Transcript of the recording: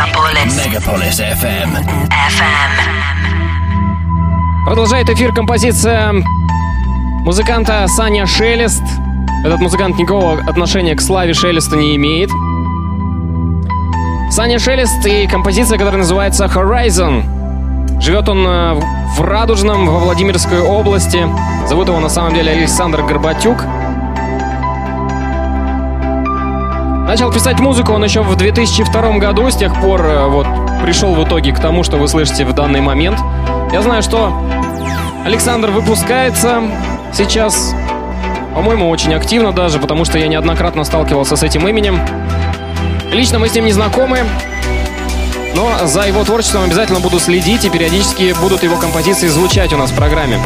Megapolis. Megapolis FM. FM. Продолжает эфир композиция музыканта Саня Шелест. Этот музыкант никакого отношения к Славе Шелесту не имеет. Саня Шелест и композиция, которая называется Horizon. Живет он э, в Радужном, во Владимирской области. Зовут его на самом деле Александр Горбатюк. Начал писать музыку он еще в 2002 году, с тех пор э, вот пришел в итоге к тому, что вы слышите в данный момент. Я знаю, что Александр выпускается сейчас, по-моему, очень активно даже, потому что я неоднократно сталкивался с этим именем. Лично мы с ним не знакомы, но за его творчеством обязательно буду следить, и периодически будут его композиции звучать у нас в программе.